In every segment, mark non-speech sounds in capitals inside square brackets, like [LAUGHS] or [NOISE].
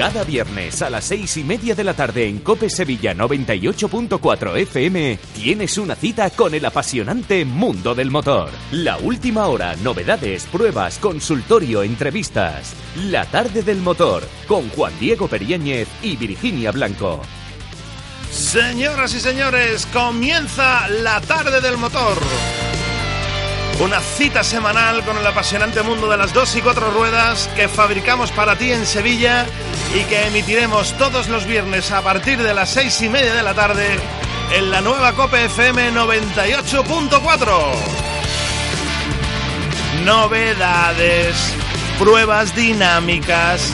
Cada viernes a las seis y media de la tarde en Cope Sevilla 98.4 FM tienes una cita con el apasionante mundo del motor. La última hora, novedades, pruebas, consultorio, entrevistas. La tarde del motor con Juan Diego Periáñez y Virginia Blanco. Señoras y señores, comienza la tarde del motor. Una cita semanal con el apasionante mundo de las dos y cuatro ruedas que fabricamos para ti en Sevilla y que emitiremos todos los viernes a partir de las seis y media de la tarde en la nueva Cope FM 98.4. Novedades, pruebas dinámicas,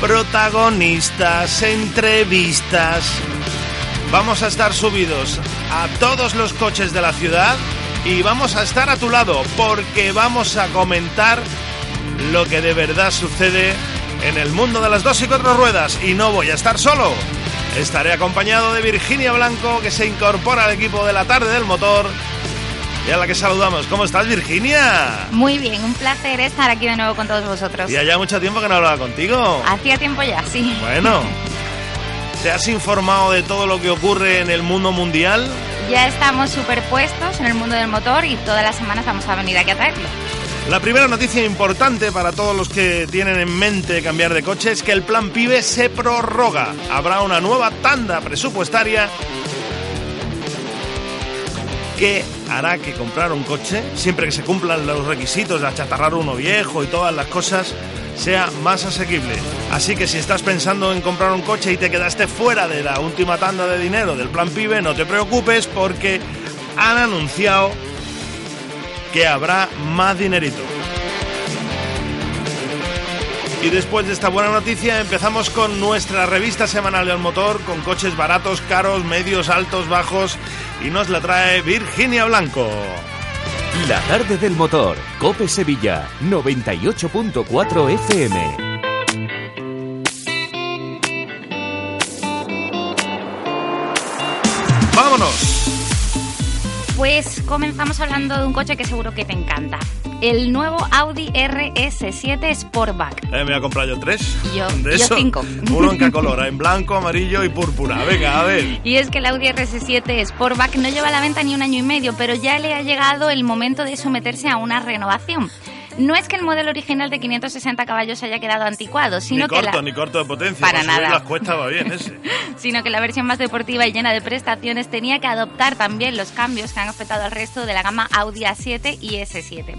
protagonistas, entrevistas. Vamos a estar subidos a todos los coches de la ciudad y vamos a estar a tu lado porque vamos a comentar lo que de verdad sucede en el mundo de las dos y cuatro ruedas y no voy a estar solo. Estaré acompañado de Virginia Blanco que se incorpora al equipo de la tarde del motor y a la que saludamos. ¿Cómo estás, Virginia? Muy bien, un placer estar aquí de nuevo con todos vosotros. Y ya mucho tiempo que no hablaba contigo. Hacía tiempo ya, sí. Bueno, [LAUGHS] ¿te has informado de todo lo que ocurre en el mundo mundial? Ya estamos superpuestos en el mundo del motor y todas las semanas vamos a venir aquí a traerlo. La primera noticia importante para todos los que tienen en mente cambiar de coche es que el plan PIBE se prorroga. Habrá una nueva tanda presupuestaria que hará que comprar un coche, siempre que se cumplan los requisitos de achatarrar uno viejo y todas las cosas, sea más asequible. Así que si estás pensando en comprar un coche y te quedaste fuera de la última tanda de dinero del plan PIBE, no te preocupes porque han anunciado que habrá más dinerito. Y después de esta buena noticia empezamos con nuestra revista semanal del motor, con coches baratos, caros, medios, altos, bajos, y nos la trae Virginia Blanco. La tarde del motor, Cope Sevilla 98.4 FM. ¡Vámonos! Pues comenzamos hablando de un coche que seguro que te encanta. El nuevo Audi RS7 Sportback. Eh, me voy a comprar yo tres. Yo- de yo cinco. Uno en [LAUGHS] qué color, en blanco, amarillo y púrpura. Venga, a ver. Y es que el Audi RS7 Sportback no lleva a la venta ni un año y medio, pero ya le ha llegado el momento de someterse a una renovación. No es que el modelo original de 560 caballos haya quedado anticuado, sino ni que corto, la... ni corto de potencia. Para nada. las cuestas va bien ese. [LAUGHS] sino que la versión más deportiva y llena de prestaciones tenía que adoptar también los cambios que han afectado al resto de la gama Audi A7 y S7.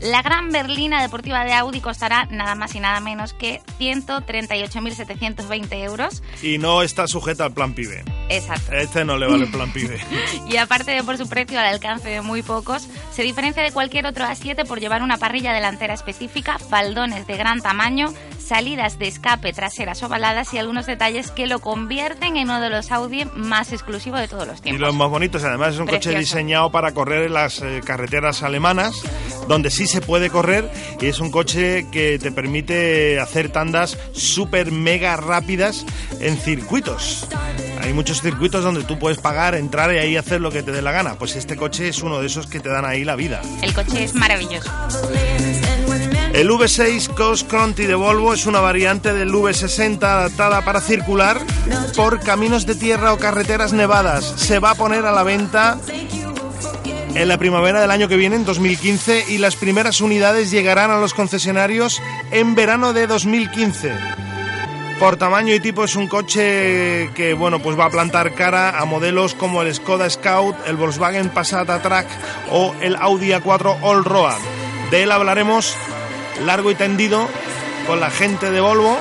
La gran berlina deportiva de Audi costará nada más y nada menos que 138.720 euros. Y no está sujeta al plan PIBE. Exacto. Este no le vale el plan PIBE. [LAUGHS] Y aparte de por su precio al alcance de muy pocos, se diferencia de cualquier otro A7 por llevar una parrilla delantera específica, faldones de gran tamaño, salidas de escape traseras ovaladas y algunos detalles que lo convierten en uno de los Audi más exclusivos de todos los Y tiempos. los más bonitos, además es un coche Precioso. diseñado para correr en las eh, carreteras alemanas, donde sí se puede correr, y es un coche que te permite hacer tandas súper mega rápidas en circuitos. Hay muchos circuitos donde tú puedes pagar, entrar y ahí hacer lo que te dé la gana. Pues este coche es uno de esos que te dan ahí la vida. El coche es maravilloso. El V6 Coast Conti de Volvo es una variante del V60 adaptada para circular por caminos de tierra o carreteras nevadas. Se va a poner a la venta en la primavera del año que viene, en 2015, y las primeras unidades llegarán a los concesionarios en verano de 2015. Por tamaño y tipo es un coche que bueno pues va a plantar cara a modelos como el Skoda Scout, el Volkswagen Passat Track o el Audi A4 Allroad. De él hablaremos largo y tendido con la gente de Volvo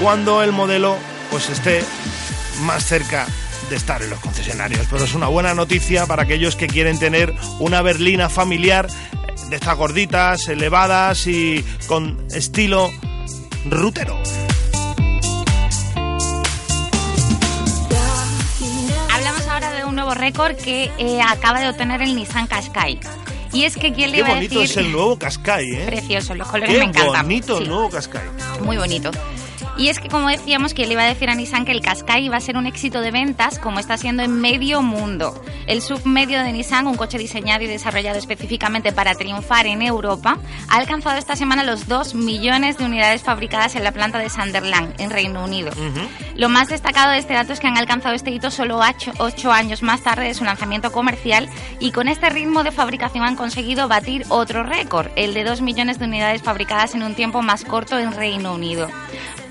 cuando el modelo pues esté más cerca de estar en los concesionarios. Pero es una buena noticia para aquellos que quieren tener una berlina familiar de estas gorditas, elevadas y con estilo rutero. Hablamos ahora de un nuevo récord que eh, acaba de obtener el Nissan Qashqai. Y es que quién le Qué iba a bonito decir... es el nuevo Qashqai, ¿eh? Precioso, los colores Qué me encantan. bonito el nuevo Qashqai. Muy bonito. Y es que, como decíamos, que le iba a decir a Nissan que el Qashqai iba a ser un éxito de ventas, como está siendo en medio mundo. El submedio de Nissan, un coche diseñado y desarrollado específicamente para triunfar en Europa, ha alcanzado esta semana los 2 millones de unidades fabricadas en la planta de Sunderland, en Reino Unido. Lo más destacado de este dato es que han alcanzado este hito solo 8 años más tarde de su lanzamiento comercial y con este ritmo de fabricación han conseguido batir otro récord, el de 2 millones de unidades fabricadas en un tiempo más corto en Reino Unido.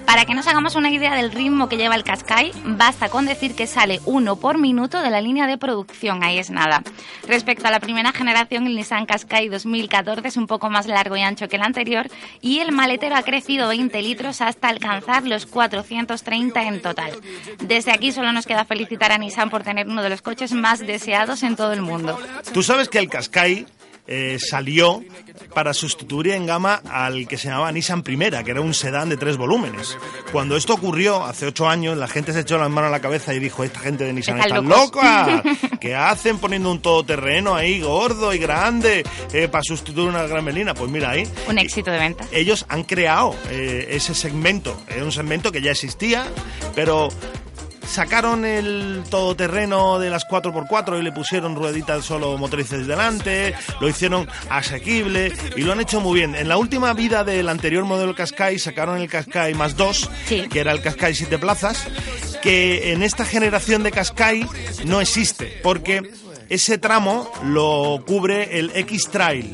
Para que nos hagamos una idea del ritmo que lleva el Qashqai, basta con decir que sale uno por minuto de la línea de producción, ahí es nada. Respecto a la primera generación, el Nissan Qashqai 2014 es un poco más largo y ancho que el anterior y el maletero ha crecido 20 litros hasta alcanzar los 430 en total. Desde aquí solo nos queda felicitar a Nissan por tener uno de los coches más deseados en todo el mundo. Tú sabes que el Qashqai eh, salió para sustituir en gama al que se llamaba Nissan Primera, que era un sedán de tres volúmenes. Cuando esto ocurrió hace ocho años, la gente se echó las manos a la cabeza y dijo, esta gente de Nissan está loca. [LAUGHS] ¿Qué hacen poniendo un todoterreno ahí gordo y grande eh, para sustituir una gran melina? Pues mira ahí. Un éxito de venta. Ellos han creado eh, ese segmento. Era un segmento que ya existía, pero sacaron el todoterreno de las 4x4 y le pusieron rueditas solo motrices delante, lo hicieron asequible y lo han hecho muy bien. En la última vida del anterior modelo Qashqai sacaron el Qashqai más 2, que era el Qashqai 7 plazas, que en esta generación de Qashqai no existe, porque ese tramo lo cubre el X-Trail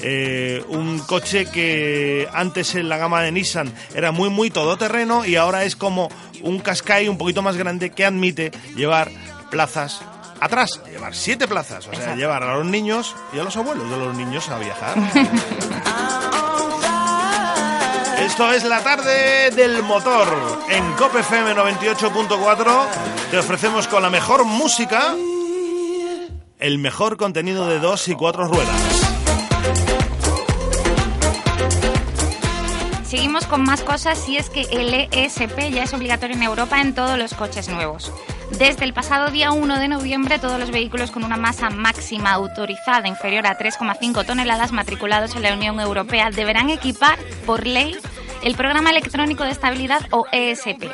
eh, un coche que antes en la gama de Nissan era muy muy todoterreno y ahora es como un Qashqai un poquito más grande que admite llevar plazas atrás, llevar siete plazas, o sea, llevar a los niños y a los abuelos de los niños a viajar. [LAUGHS] Esto es la tarde del motor. En COPFM 98.4 te ofrecemos con la mejor música el mejor contenido de dos y cuatro ruedas. Seguimos con más cosas y es que el ESP ya es obligatorio en Europa en todos los coches nuevos. Desde el pasado día 1 de noviembre, todos los vehículos con una masa máxima autorizada inferior a 3,5 toneladas matriculados en la Unión Europea deberán equipar por ley el Programa Electrónico de Estabilidad o ESP.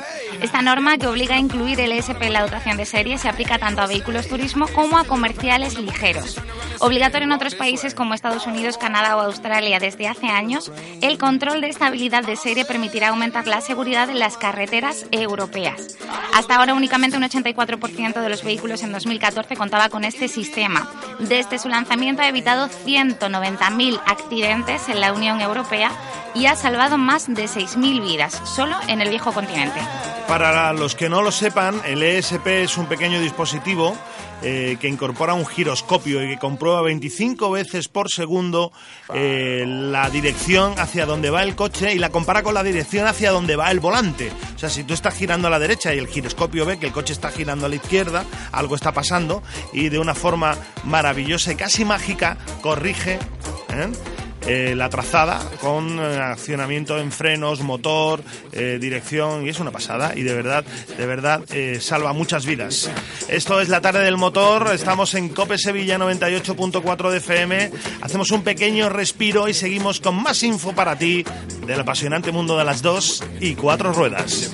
Esta norma que obliga a incluir el ESP en la dotación de serie se aplica tanto a vehículos turismo como a comerciales ligeros. Obligatorio en otros países como Estados Unidos, Canadá o Australia desde hace años, el control de estabilidad de serie permitirá aumentar la seguridad en las carreteras europeas. Hasta ahora únicamente un 84% de los vehículos en 2014 contaba con este sistema. Desde su lanzamiento ha evitado 190.000 accidentes en la Unión Europea y ha salvado más de 6.000 vidas, solo en el viejo continente. Para los que no lo sepan, el ESP es un pequeño dispositivo eh, que incorpora un giroscopio y que comprueba 25 veces por segundo eh, la dirección hacia donde va el coche y la compara con la dirección hacia donde va el volante. O sea, si tú estás girando a la derecha y el giroscopio ve que el coche está girando a la izquierda, algo está pasando y de una forma maravillosa y casi mágica corrige. ¿eh? Eh, la trazada con eh, accionamiento en frenos, motor, eh, dirección y es una pasada y de verdad, de verdad salva muchas vidas. Esto es la tarde del motor, estamos en Cope Sevilla 98.4 de FM, hacemos un pequeño respiro y seguimos con más info para ti del apasionante mundo de las dos y cuatro ruedas.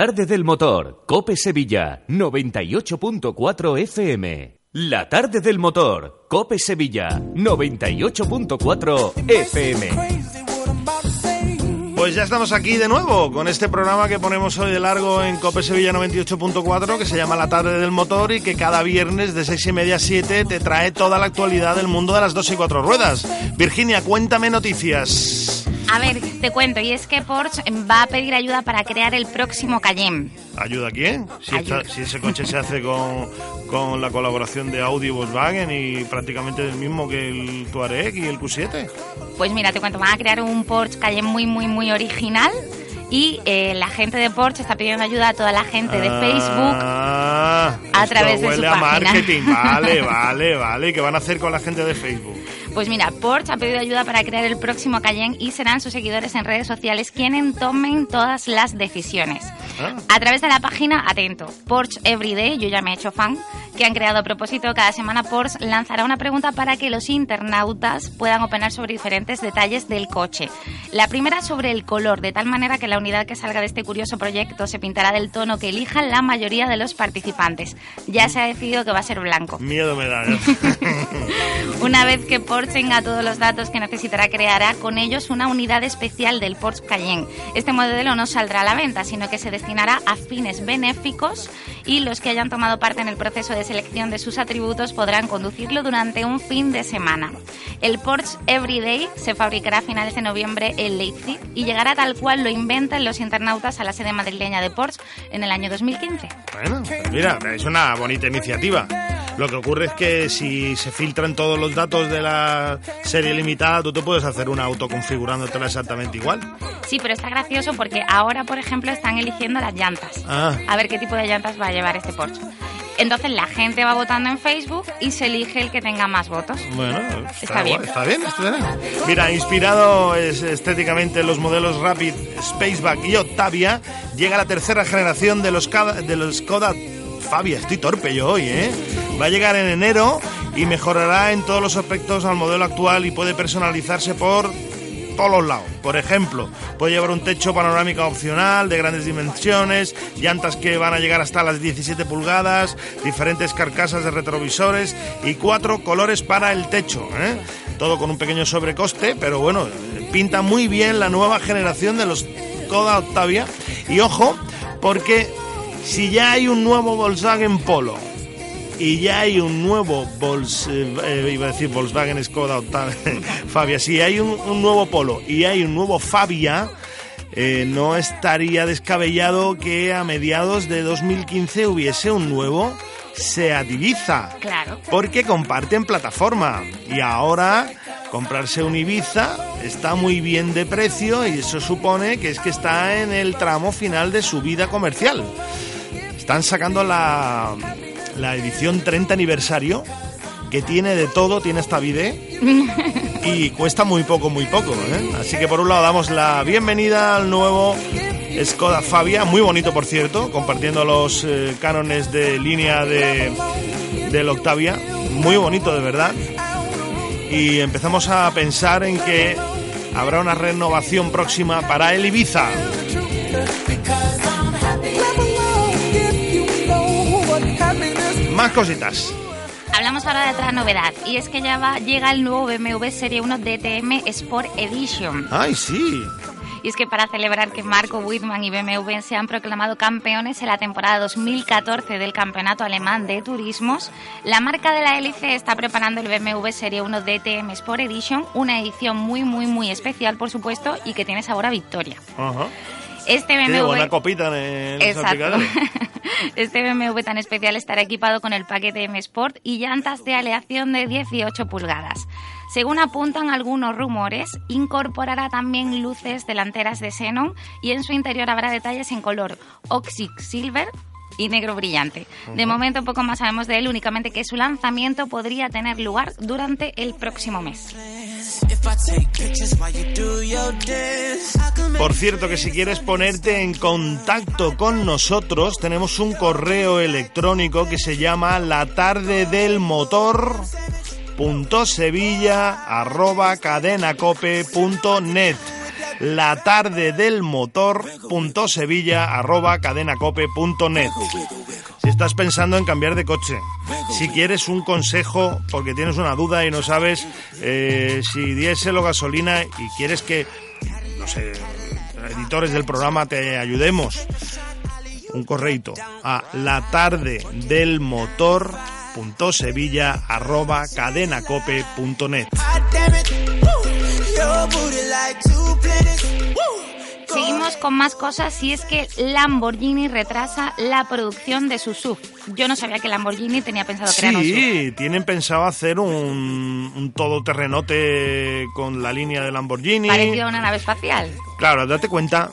Tarde del motor, Cope Sevilla, 98.4 FM. La tarde del motor, Cope Sevilla, 98.4 FM. Pues ya estamos aquí de nuevo con este programa que ponemos hoy de largo en Cope Sevilla 98.4 que se llama La tarde del motor y que cada viernes de 6 y media a 7 te trae toda la actualidad del mundo de las dos y cuatro ruedas. Virginia, cuéntame noticias. A ver, te cuento, y es que Porsche va a pedir ayuda para crear el próximo Cayenne. ¿Ayuda a quién? Si, si ese coche se hace con, con, la colaboración de Audi y Volkswagen y prácticamente el mismo que el Touareg y el Q7. Pues mira, te cuento, van a crear un Porsche Cayenne muy, muy, muy original y eh, la gente de Porsche está pidiendo ayuda a toda la gente de Facebook Ah, a través de su a página. marketing. Vale, [LAUGHS] vale, vale. ¿Y qué van a hacer con la gente de Facebook? Pues mira, Porsche ha pedido ayuda para crear el próximo Cayenne y serán sus seguidores en redes sociales quienes tomen todas las decisiones. Ah. A través de la página, atento, Porsche Everyday, yo ya me he hecho fan, que han creado a propósito, cada semana Porsche lanzará una pregunta para que los internautas puedan opinar sobre diferentes detalles del coche. La primera sobre el color, de tal manera que la unidad que salga de este curioso proyecto se pintará del tono que elijan la mayoría de los participantes. Ya se ha decidido que va a ser blanco. Miedo me da. ¿eh? [LAUGHS] Una vez que Porsche tenga todos los datos que necesitará, creará con ellos una unidad especial del Porsche Cayenne. Este modelo no saldrá a la venta, sino que se destinará a fines benéficos y los que hayan tomado parte en el proceso de selección de sus atributos podrán conducirlo durante un fin de semana. El Porsche Everyday se fabricará a finales de noviembre en Leipzig y llegará tal cual lo inventan los internautas a la sede madrileña de Porsche en el año 2015. Bueno, pues mira, es una bonita iniciativa. Lo que ocurre es que si se filtran todos los datos de la serie limitada, tú te puedes hacer una auto configurándotela exactamente igual. Sí, pero está gracioso porque ahora, por ejemplo, están eligiendo las llantas. Ah. A ver qué tipo de llantas va a llevar este Porsche. Entonces la gente va votando en Facebook y se elige el que tenga más votos. Bueno, está, Está bien. está bien, está bien. Mira, inspirado es- estéticamente en los modelos Rapid, Spaceback y Octavia, llega la tercera generación de los, Kada- de los Skoda Fabia. Estoy torpe yo hoy, ¿eh? Va a llegar en enero y mejorará en todos los aspectos al modelo actual y puede personalizarse por todos los lados. Por ejemplo, puede llevar un techo panorámico opcional de grandes dimensiones, llantas que van a llegar hasta las 17 pulgadas, diferentes carcasas de retrovisores y cuatro colores para el techo. ¿eh? Todo con un pequeño sobrecoste, pero bueno, pinta muy bien la nueva generación de los Skoda Octavia. Y ojo, porque si ya hay un nuevo Volkswagen Polo y ya hay un nuevo Vols, eh, iba a decir Volkswagen Skoda Octavia, [LAUGHS] Fabia, si hay un, un nuevo Polo y hay un nuevo Fabia, eh, no estaría descabellado que a mediados de 2015 hubiese un nuevo Seat Ibiza. Claro. Porque comparten plataforma y ahora comprarse un Ibiza está muy bien de precio y eso supone que es que está en el tramo final de su vida comercial. Están sacando la, la edición 30 aniversario, que tiene de todo, tiene hasta vide y [LAUGHS] cuesta muy poco, muy poco. ¿eh? Así que por un lado damos la bienvenida al nuevo Skoda Fabia, muy bonito por cierto, compartiendo los eh, cánones de línea de, del Octavia, muy bonito de verdad. Y empezamos a pensar en que habrá una renovación próxima para el Ibiza. Más cositas. Hablamos ahora de otra novedad y es que ya va, llega el nuevo BMW Serie 1 DTM Sport Edition. Ay, sí. Y es que para celebrar que Marco Wittmann y BMW se han proclamado campeones en la temporada 2014 del Campeonato Alemán de Turismos, la marca de la hélice está preparando el BMW Serie 1 DTM Sport Edition, una edición muy, muy, muy especial, por supuesto, y que tiene sabor a victoria. Ajá. Este BMW... buena copita en el Exacto. [LAUGHS] Este BMW tan especial estará equipado con el paquete M Sport y llantas de aleación de 18 pulgadas. Según apuntan algunos rumores, incorporará también luces delanteras de xenón y en su interior habrá detalles en color oxy silver y negro brillante. De momento poco más sabemos de él, únicamente que su lanzamiento podría tener lugar durante el próximo mes. Por cierto, que si quieres ponerte en contacto con nosotros, tenemos un correo electrónico que se llama la tarde del motor punto sevilla arroba cadenacope punto net. La tarde del motor punto estás pensando en cambiar de coche, si quieres un consejo porque tienes una duda y no sabes eh, si diésel o gasolina y quieres que, no sé, editores del programa te ayudemos, un correito a la tarde del motor punto sevilla arroba cadenacope punto net. Seguimos con más cosas y es que Lamborghini retrasa la producción de su SUV. Yo no sabía que Lamborghini tenía pensado crear un SUV. Sí, tienen pensado hacer un, un todoterrenote con la línea de Lamborghini. Parecía una nave espacial. Claro, date cuenta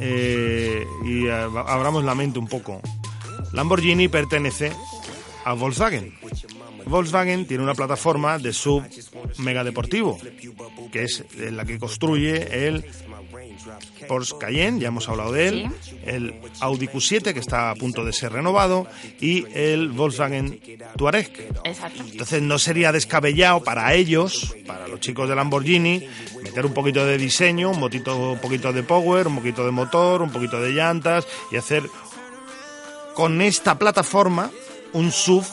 eh, y eh, abramos la mente un poco. Lamborghini pertenece a Volkswagen. Volkswagen tiene una plataforma de sub mega deportivo, que es la que construye el Porsche Cayenne, ya hemos hablado de él, el Audi Q7 que está a punto de ser renovado y el Volkswagen Touareg. Entonces no sería descabellado para ellos, para los chicos de Lamborghini, meter un poquito de diseño, un poquito, un poquito de power, un poquito de motor, un poquito de llantas y hacer con esta plataforma un SUV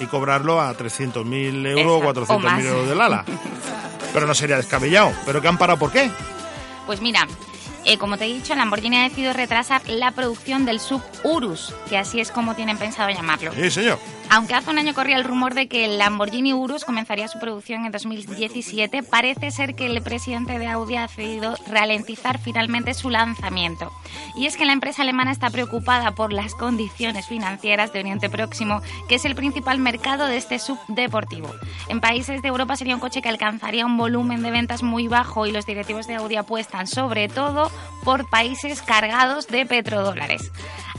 y cobrarlo a 300.000 euros o 400.000 euros del ala. [LAUGHS] Pero no sería descabellado. ¿Pero qué han parado por qué? Pues mira, eh, como te he dicho, Lamborghini ha decidido retrasar la producción del sub Urus, que así es como tienen pensado llamarlo. Sí, señor. Aunque hace un año corría el rumor de que el Lamborghini Urus comenzaría su producción en 2017, parece ser que el presidente de Audi ha decidido ralentizar finalmente su lanzamiento. Y es que la empresa alemana está preocupada por las condiciones financieras de Oriente Próximo, que es el principal mercado de este subdeportivo. En países de Europa sería un coche que alcanzaría un volumen de ventas muy bajo y los directivos de Audi apuestan sobre todo por países cargados de petrodólares.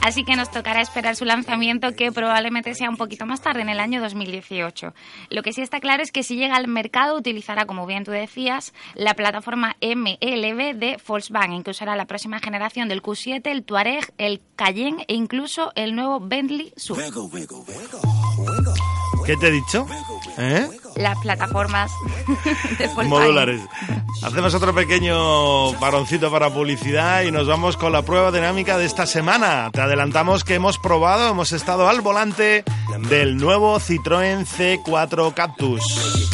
Así que nos tocará esperar su lanzamiento, que probablemente sea un poquito más tarde, en el año 2018. Lo que sí está claro es que si llega al mercado utilizará, como bien tú decías, la plataforma MLB de Volkswagen, que usará la próxima generación del Q7, el Touareg, el Cayenne e incluso el nuevo Bentley Sub. ¿Qué te he dicho? ¿Eh? Las plataformas [LAUGHS] de modulares. Hacemos otro pequeño paroncito para publicidad y nos vamos con la prueba dinámica de esta semana. Te adelantamos que hemos probado, hemos estado al volante del nuevo Citroën C4 Cactus.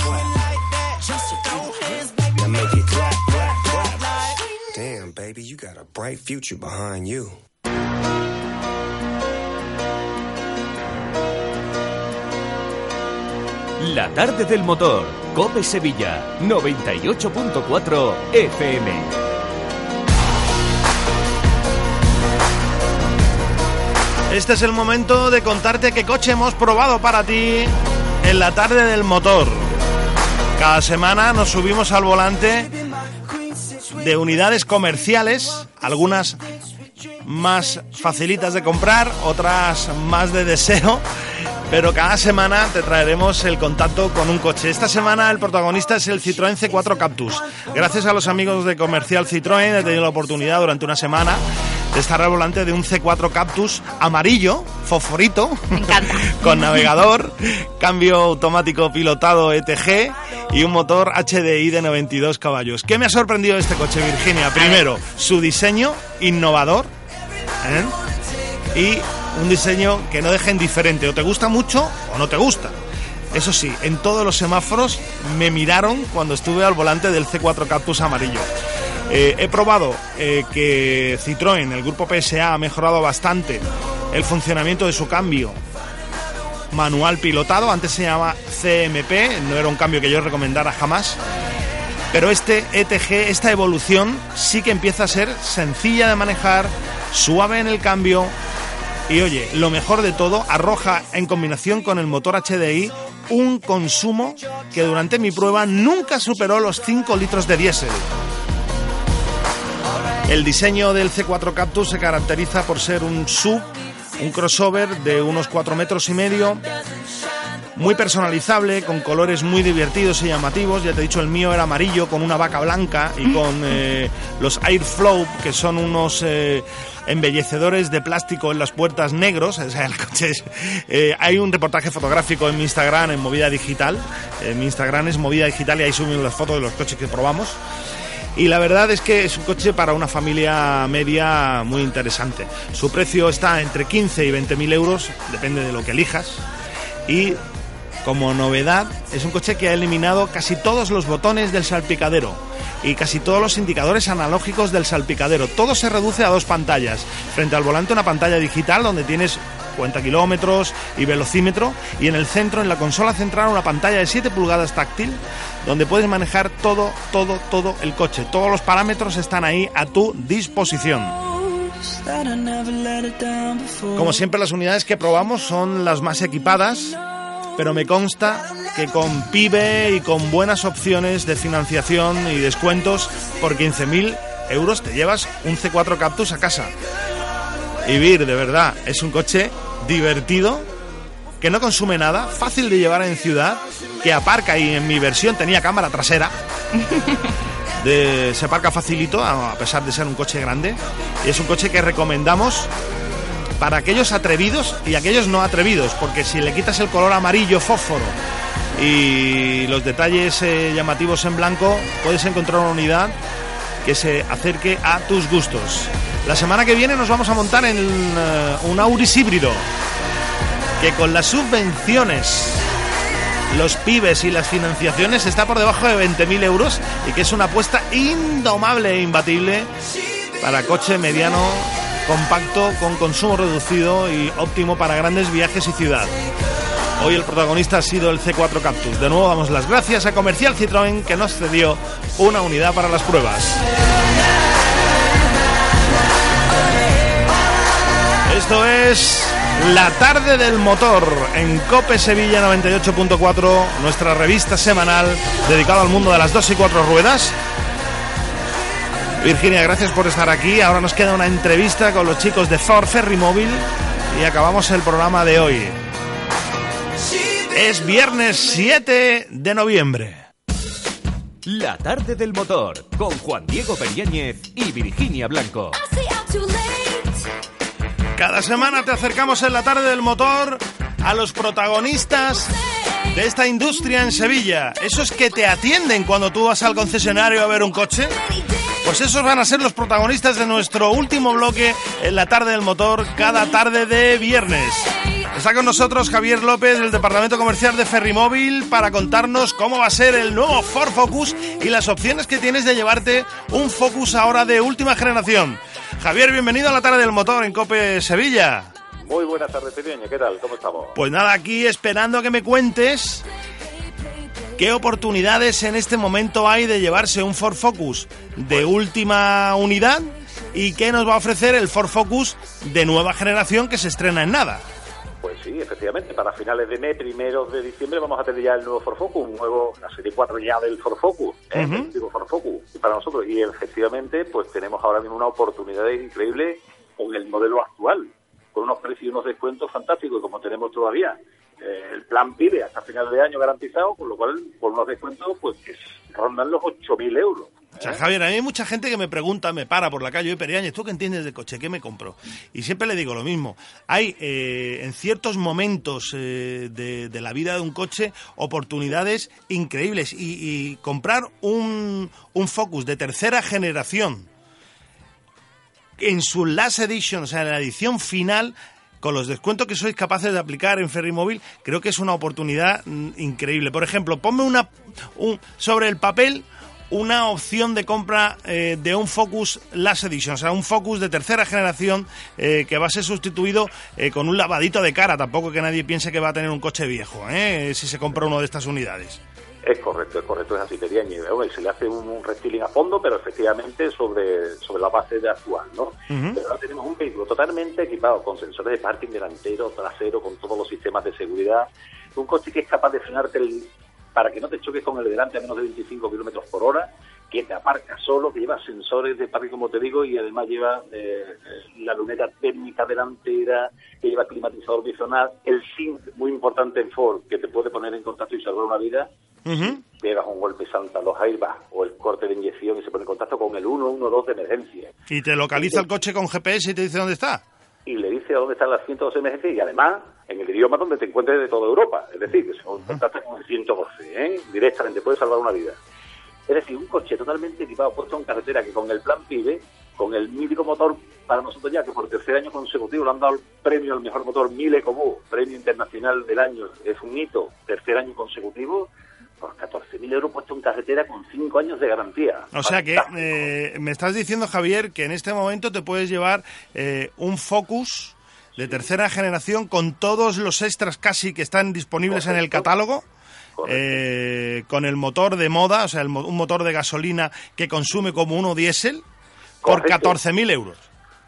Damn, baby, you got a bright future behind you. La tarde del motor, Cope Sevilla, 98.4 FM. Este es el momento de contarte qué coche hemos probado para ti en la tarde del motor. Cada semana nos subimos al volante de unidades comerciales, algunas más facilitas de comprar, otras más de deseo pero cada semana te traeremos el contacto con un coche. Esta semana el protagonista es el Citroën C4 Captus. Gracias a los amigos de Comercial Citroën he tenido la oportunidad durante una semana de estar al volante de un C4 Captus amarillo, fosforito, [LAUGHS] con navegador, cambio automático pilotado ETG y un motor HDI de 92 caballos. ¿Qué me ha sorprendido de este coche, Virginia? Primero, su diseño innovador ¿eh? y un diseño que no deje indiferente, o te gusta mucho o no te gusta. Eso sí, en todos los semáforos me miraron cuando estuve al volante del C4 Cactus amarillo. Eh, he probado eh, que Citroën, el grupo PSA, ha mejorado bastante el funcionamiento de su cambio manual pilotado. Antes se llamaba CMP, no era un cambio que yo recomendara jamás. Pero este ETG, esta evolución, sí que empieza a ser sencilla de manejar, suave en el cambio, y oye, lo mejor de todo, arroja en combinación con el motor HDI un consumo que durante mi prueba nunca superó los 5 litros de diésel. El diseño del C4 Captus se caracteriza por ser un sub, un crossover de unos 4 metros y medio, muy personalizable, con colores muy divertidos y llamativos. Ya te he dicho, el mío era amarillo con una vaca blanca y con eh, los Airflow, que son unos eh, embellecedores de plástico en las puertas negros. O coche eh, hay un reportaje fotográfico en mi Instagram, en Movida Digital. En mi Instagram es Movida Digital y ahí subimos las fotos de los coches que probamos. Y la verdad es que es un coche para una familia media muy interesante. Su precio está entre 15 y 20 mil euros, depende de lo que elijas. Y como novedad, es un coche que ha eliminado casi todos los botones del salpicadero y casi todos los indicadores analógicos del salpicadero. Todo se reduce a dos pantallas. Frente al volante una pantalla digital donde tienes cuenta kilómetros y velocímetro y en el centro, en la consola central, una pantalla de 7 pulgadas táctil donde puedes manejar todo, todo, todo el coche. Todos los parámetros están ahí a tu disposición. Como siempre las unidades que probamos son las más equipadas pero me consta que con PIBE y con buenas opciones de financiación y descuentos por 15.000 euros te llevas un C4 Captus a casa. Y Vir, de verdad, es un coche divertido, que no consume nada, fácil de llevar en ciudad, que aparca y en mi versión tenía cámara trasera. [LAUGHS] se aparca facilito, a pesar de ser un coche grande. Y es un coche que recomendamos para aquellos atrevidos y aquellos no atrevidos, porque si le quitas el color amarillo fósforo y los detalles eh, llamativos en blanco, puedes encontrar una unidad que se acerque a tus gustos. La semana que viene nos vamos a montar en eh, un Auris híbrido, que con las subvenciones, los pibes y las financiaciones está por debajo de 20.000 euros y que es una apuesta indomable e imbatible para coche mediano compacto con consumo reducido y óptimo para grandes viajes y ciudad. Hoy el protagonista ha sido el C4 Cactus. De nuevo damos las gracias a Comercial Citroën que nos cedió una unidad para las pruebas. Esto es La tarde del motor en Cope Sevilla 98.4, nuestra revista semanal dedicada al mundo de las dos y cuatro ruedas. Virginia, gracias por estar aquí. Ahora nos queda una entrevista con los chicos de Ford Ferry Móvil y acabamos el programa de hoy. Es viernes 7 de noviembre. La tarde del motor con Juan Diego Periáñez y Virginia Blanco. Cada semana te acercamos en la tarde del motor a los protagonistas de esta industria en Sevilla. Esos que te atienden cuando tú vas al concesionario a ver un coche. Pues esos van a ser los protagonistas de nuestro último bloque en la tarde del motor, cada tarde de viernes. Está con nosotros Javier López del Departamento Comercial de Ferrimóvil para contarnos cómo va a ser el nuevo Ford Focus y las opciones que tienes de llevarte un Focus ahora de última generación. Javier, bienvenido a la tarde del motor en Cope Sevilla. Muy buenas tardes, Pequeño. ¿Qué tal? ¿Cómo estamos? Pues nada, aquí esperando que me cuentes ¿Qué oportunidades en este momento hay de llevarse un Ford Focus de última unidad? ¿Y qué nos va a ofrecer el Ford Focus de nueva generación que se estrena en nada? Pues sí, efectivamente, para finales de mes, primeros de diciembre, vamos a tener ya el nuevo Ford Focus, un nuevo, la serie 4 ya del Ford Focus, ¿eh? Ford Focus, para nosotros. Y efectivamente, pues tenemos ahora mismo una oportunidad increíble con el modelo actual, con unos precios y unos descuentos fantásticos, como tenemos todavía. Eh, el plan pide hasta final de año garantizado, con lo cual, por unos descuentos, pues rondan los 8.000 euros. O sea, Javier, a mí hay mucha gente que me pregunta, me para por la calle, y Periáñez, ¿tú qué entiendes de coche? ¿Qué me compro? Y siempre le digo lo mismo. Hay eh, en ciertos momentos eh, de, la vida de un coche oportunidades increíbles y, comprar un, un, Focus de tercera generación en su last edition, o sea, en la edición final, con los descuentos que sois capaces de aplicar en Ferrimóvil, creo que es una oportunidad mm, increíble. Por ejemplo, ponme una un, sobre el papel una opción de compra eh, de un Focus Last Edition, o sea, un Focus de tercera generación eh, que va a ser sustituido eh, con un lavadito de cara. Tampoco que nadie piense que va a tener un coche viejo, si se compra uno de estas unidades. Es correcto, es correcto, es así. Quería se le hace un, un restyling a fondo, pero efectivamente sobre, sobre la base de actual, ¿no? Pero ahora tenemos un vehículo totalmente equipado con sensores de parking delantero, trasero, con todos los sistemas de seguridad. Un coche que es capaz de frenarte para que no te choques con el delante a menos de 25 kilómetros por hora, que te aparca solo, que lleva sensores de parking, como te digo, y además lleva eh, la luneta térmica delantera, que lleva climatizador bifonal, el SYNC, muy importante en Ford, que te puede poner en contacto y salvar una vida, Uh pegas un golpe santa los airbags o el corte de inyección y se pone en contacto con el 112 de emergencia. Y te localiza el coche con GPS y te dice dónde está. Y le dice dónde están las 112 emergencia y además en el idioma donde te encuentres de toda Europa. Es decir, que se contacta con el 112, ¿eh? directamente, puede salvar una vida. Es decir, un coche totalmente equipado, puesto en carretera, que con el plan PIBE, con el mítico motor para nosotros ya, que por tercer año consecutivo le han dado el premio al mejor motor 1000 EcoBoost, premio internacional del año, es un hito, tercer año consecutivo, por 14.000 euros puesto en carretera con 5 años de garantía. O sea que eh, me estás diciendo, Javier, que en este momento te puedes llevar eh, un Focus de tercera generación con todos los extras casi que están disponibles en el catálogo. Eh, con el motor de moda, o sea, un motor de gasolina que consume como uno diésel, por 14.000 euros.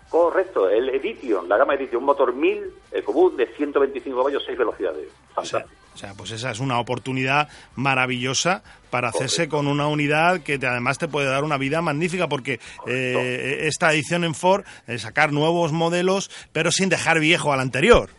Correcto, el Edition, la gama Edition, un motor 1000 EcoBoost de 125 caballos, 6 velocidades. Fantástico. O sea, pues esa es una oportunidad maravillosa para hacerse con una unidad que además te puede dar una vida magnífica porque eh, esta edición en Ford es sacar nuevos modelos pero sin dejar viejo al anterior.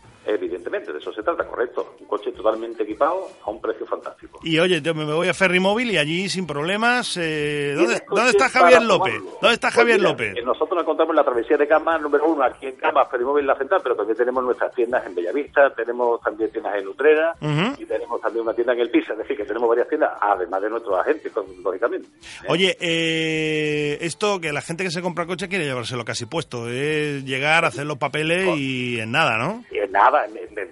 De eso se trata, correcto. Un coche totalmente equipado a un precio fantástico. Y oye, yo me voy a Ferrimóvil y allí sin problemas. Eh, ¿dónde, ¿Dónde, está Javier López? ¿Dónde está pues Javier López? Nosotros nos encontramos en la travesía de Cama número uno, aquí en Cama, Ferrimóvil La Central, pero también tenemos nuestras tiendas en Bellavista, tenemos también tiendas en Utrera y tenemos también una tienda en El Pisa, es decir, que tenemos varias tiendas, además de nuestros agentes, lógicamente. ¿eh? Oye, eh, esto que la gente que se compra coche quiere llevárselo casi puesto, es llegar, hacer los papeles y en nada, ¿no? Y en nada, en,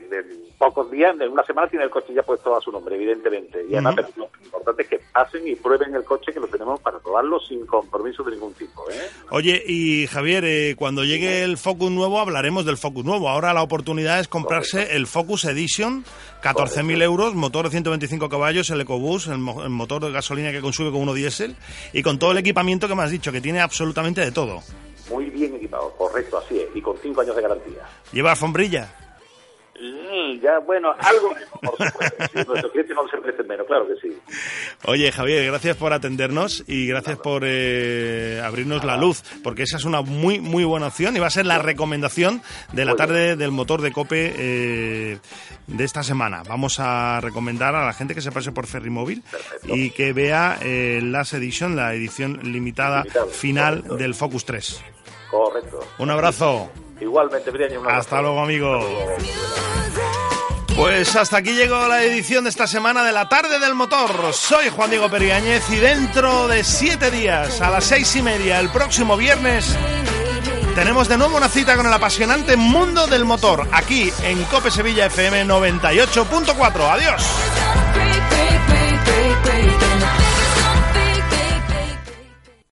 pocos días, en una semana tiene el coche ya puesto a su nombre, evidentemente. Y además, lo importante es que pasen y prueben el coche que lo tenemos para probarlo sin compromiso de ningún tipo. ¿eh? Oye, y Javier, eh, cuando llegue el Focus nuevo hablaremos del Focus nuevo. Ahora la oportunidad es comprarse el Focus Edition, 14.000 euros, motor de 125 caballos, el EcoBoost, el, el, motor de gasolina que consume con uno diésel y con todo el equipamiento que me has dicho, que tiene absolutamente de todo. Muy bien equipado, correcto, así es, y con 5 años de garantía. ¿Lleva alfombrilla? Mm, ya, bueno, algo, [LAUGHS] por supuesto. nuestros clientes no se merecen menos, claro que sí. Oye, Javier, gracias por atendernos y gracias por eh, abrirnos la luz, porque esa es una muy, muy buena opción y va a ser la recomendación de la tarde del motor de Cope eh, de esta semana. Vamos a recomendar a la gente que se pase por Ferrimóvil y que vea eh, Last Edition, la edición limitada final del Focus 3. Correcto. Un abrazo. Igualmente, Brian, Hasta luego, amigo. Pues hasta aquí llegó la edición de esta semana de la tarde del motor. Soy Juan Diego Periáñez y dentro de siete días, a las seis y media, el próximo viernes, tenemos de nuevo una cita con el apasionante mundo del motor, aquí en Cope Sevilla FM 98.4. Adiós.